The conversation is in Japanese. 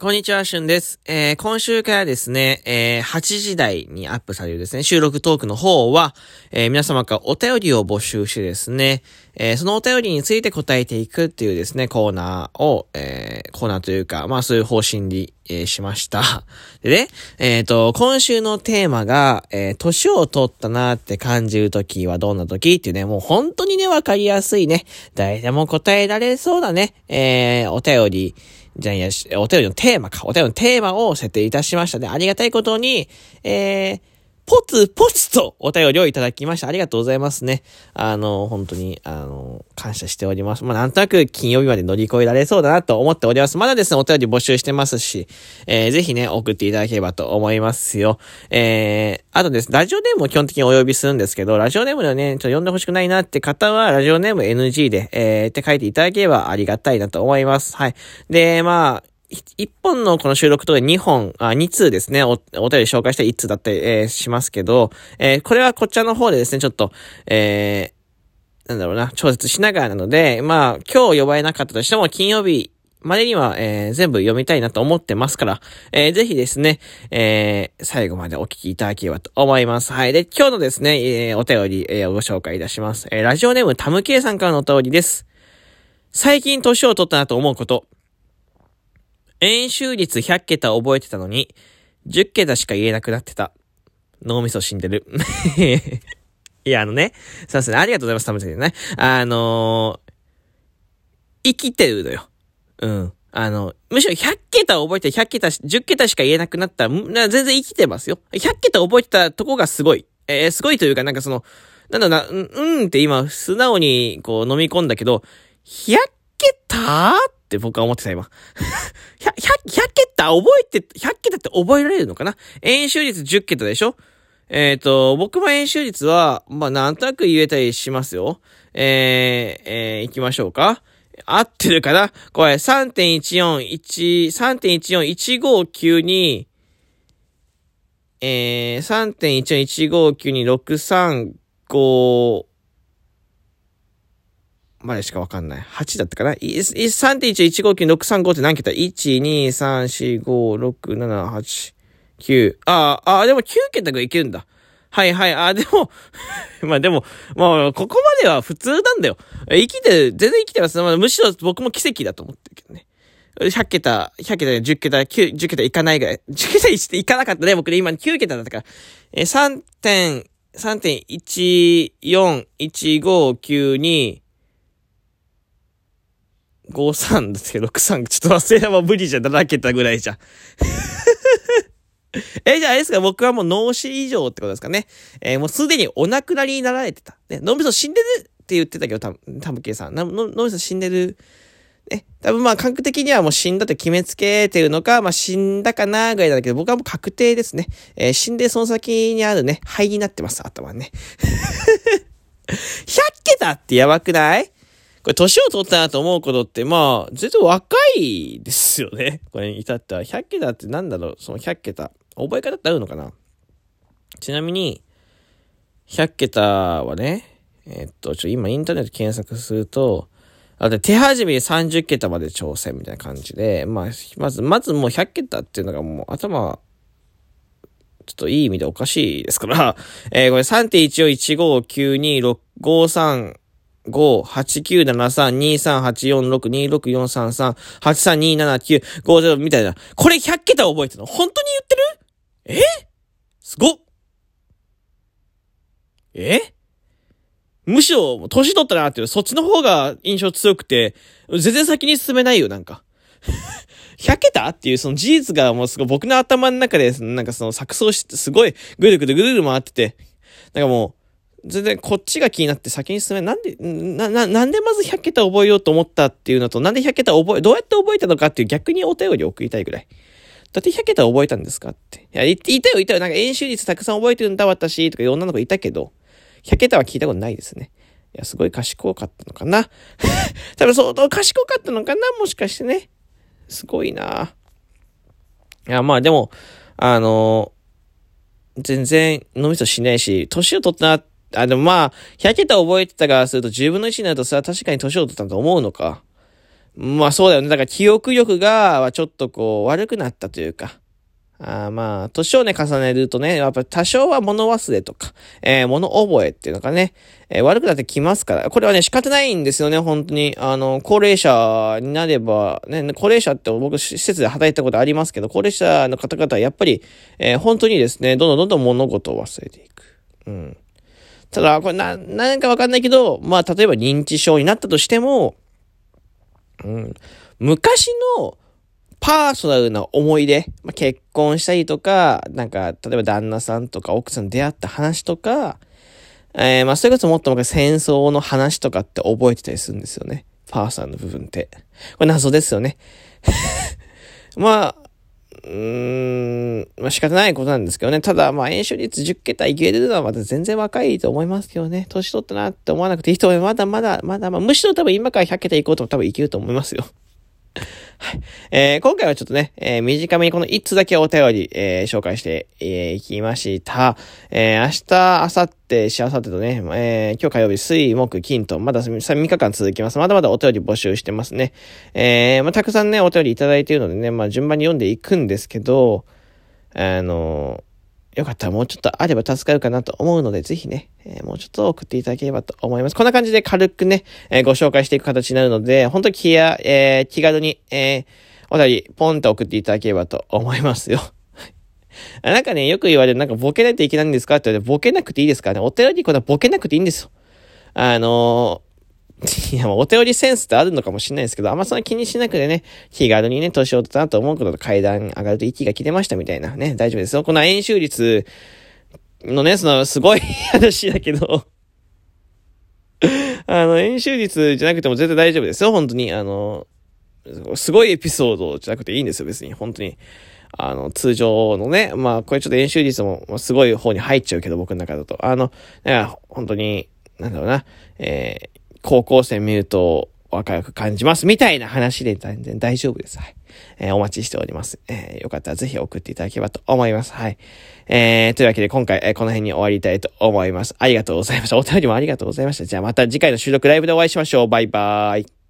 こんにちは、しゅんです。えー、今週からですね、えー、8時台にアップされるですね、収録トークの方は、えー、皆様からお便りを募集してですね、えー、そのお便りについて答えていくっていうですね、コーナーを、えー、コーナーというか、まあそういう方針に、えー、しました。でね、えっ、ー、と、今週のテーマが、えー、年を取ったなって感じるときはどんなときっていうね、もう本当にね、わかりやすいね、誰でも答えられそうだね、えー、お便り、じゃあいや、お便りのテーマか。お便りのテーマを設定いたしましたね。ありがたいことに、えー、ポツポツとお便りをいただきました。ありがとうございますね。あの、本当に、あの、感謝しております。まあ、なんとなく金曜日まで乗り越えられそうだなと思っております。まだですね、お便り募集してますし、えー、ぜひね、送っていただければと思いますよ。えー、あとです、ラジオネームを基本的にお呼びするんですけど、ラジオネームではね、ちょっと呼んでほしくないなって方は、ラジオネーム NG で、えー、って書いていただければありがたいなと思います。はい。で、まあ、一本のこの収録と二本、あ、二通ですね、お、お便り紹介して一通だったり、えー、しますけど、えー、これはこちらの方でですね、ちょっと、えー、なんだろうな、調節しながらなので、まあ、今日呼ばれなかったとしても、金曜日までには、えー、全部読みたいなと思ってますから、えー、ぜひですね、えー、最後までお聞きいただければと思います。はい。で、今日のですね、えー、お便り、えー、ご紹介いたします。えー、ラジオネームタムケイさんからのお便りです。最近年を取ったなと思うこと。演習率100桁覚えてたのに、10桁しか言えなくなってた。脳みそ死んでる。いや、あのね、そうですね、ありがとうございます、たむちゃんね。あのー、生きてるのよ。うん。あの、むしろ100桁覚えて100桁、10桁しか言えなくなったら、全然生きてますよ。100桁覚えてたとこがすごい。えー、すごいというか、なんかその、なんだな、うん、うんって今、素直にこう飲み込んだけど、100桁って僕は思ってた今。100, 100, 桁覚えて、100桁って覚えられるのかな？演習率10桁でしょ？えっ、ー、と、僕も演習率は、まあ、なんとなく言えたりしますよ。えー、えー、行きましょうか。合ってるかな？これ、3.141、3.141592えー、3.141592635、までしかわかんない。8だったかな ?3.1159635 って何桁 ?1,2,3,4,5,6,7,8,9 ああ、あでも9桁がいけるんだ。はいはい。あでも まあでも、まあ、ここまでは普通なんだよ。生きてる、全然生きてます。まあ、むしろ僕も奇跡だと思ってるけどね。100桁、100桁、10桁、9、10桁いかないぐらい。10桁いかなかったね。僕ね、今9桁だったから。え3点、3.141592、53だって63、ちょっと忘れたま無理じゃん、7桁ぐらいじゃん。え、じゃああれですか僕はもう脳死以上ってことですかね。えー、もうすでにお亡くなりになられてた。ね、脳みそ死んでるって言ってたけど、たタムケイさん。脳みそ死んでる。ね、多分まあ感覚的にはもう死んだって決めつけてるのか、まあ死んだかなぐらいだけど、僕はもう確定ですね。えー、死んでその先にあるね、肺になってます、頭ね。100桁ってやばくない？これ、年を取ったなと思うことって、まあ、全然若いですよね。これに至っては。100桁ってなんだろう？その100桁。覚え方ってあるのかな？ちなみに、100桁はね、えー、っと、ちょ、今インターネット検索すると、あで手始め30桁まで挑戦みたいな感じで、まあ、まず、まずもう100桁っていうのがもう頭、ちょっといい意味でおかしいですから、えー、これ3.141592653 5、8932384626433832795みたいな。これ100桁覚えてるの？本当に言ってる？え？すごっ。え？むしろ、年取ったなっていう、そっちの方が印象強くて、全然先に進めないよ、なんか。100桁っていうその事実がもうすごい僕の頭の中で、なんかその錯綜して、すごいぐるぐるぐるぐる回ってて、なんかもう、全然こっちが気になって先に進め、なんで、な、な、なんでまず100桁覚えようと思ったっていうのと、なんで100桁覚え、どうやって覚えたのかっていう逆にお便り送りたいぐらい。だって100桁覚えたんですかって。いや、いたよ、いたよ。なんか演習率たくさん覚えてるんだ、私、とか女の子いたけど、100桁は聞いたことないですね。いや、すごい賢かったのかな。多分相当賢かったのかな、もしかしてね。すごいな。いや、まあでも、あの、全然脳みそしないし、年を取ったなってあ、でもまあ、100桁覚えてたからすると10分の1になるとさ、確かに年を取ったと思うのか。まあそうだよね。だから記憶力が、はちょっとこう、悪くなったというか、あまあ、年をね、重ねるとね、やっぱ多少は物忘れとか、えー、物覚えっていうのがね、えー、悪くなってきますから、これはね、仕方ないんですよね、本当に。あの、高齢者になれば、ね、高齢者って僕、施設で働いたことありますけど、高齢者の方々はやっぱり、えー、本当にですね、どんどんどんどん物事を忘れていく。うん。ただ、これな、なんかわかんないけど、まあ、例えば認知症になったとしても、うん、昔の、パーソナルな思い出、まあ、結婚したりとか、なんか、例えば旦那さんとか奥さん出会った話とか、えー、まあ、それこそもっと戦争の話とかって覚えてたりするんですよね。パーソナルの部分って。これ謎ですよね。まあ、うーん、まあ仕方ないことなんですけどね。ただ、まあ、演習率10桁いけるのはまだ全然若いと思いますけどね。年取ったなって思わなくていいと思います。まだまだ、まだ、まあ、むしろ多分今から100桁いこうと多分いけると思いますよ。はい。えー、今回はちょっとね、えー、短めにこの1つだけお便り、えー、紹介して、え、いきました。え、明日、明後日、しあさってとね、え、今日火曜日、水、木、金と、まだ3日間続きます。まだまだお便り募集してますね。え、まあ、たくさんね、お便りいただいているのでね、まあ、順番に読んでいくんですけど、あのよかったらもうちょっとあれば助かるかなと思うので、ぜひね、えー、もうちょっと送っていただければと思います。こんな感じで軽くね、えー、ご紹介していく形になるので、本当気や、えー、気軽に、え、お便り、ポンと送っていただければと思いますよ。なんかね、よく言われる、なんかボケないといけないんですかって言われて、ボケなくていいですからね。お便りこんなボケなくていいんですよ。あの いや、もうお便りセンスってあるのかもしれないですけど、あんまそんな気にしなくてね、気軽にね、年を取ったなと思うことと階段上がると息が切れましたみたいなね、大丈夫ですよ。この演習率のね、その、すごい話だけど あの、演習率じゃなくても絶対大丈夫ですよ、本当に。あの、すごいエピソードじゃなくていいんですよ、別に。本当に。あの、通常のね、まあ、これちょっと演習率もすごい方に入っちゃうけど、僕の中だと。あの、本当に、なんだろうな、えー、高校生見ると若く感じます。みたいな話で全然大丈夫です。はい。えー、お待ちしております。えー、よかったらぜひ送っていただければと思います。はい。えー、というわけで今回、えー、この辺に終わりたいと思います。ありがとうございました。お便りもありがとうございました。じゃあまた次回の収録ライブでお会いしましょう。バイバーイ。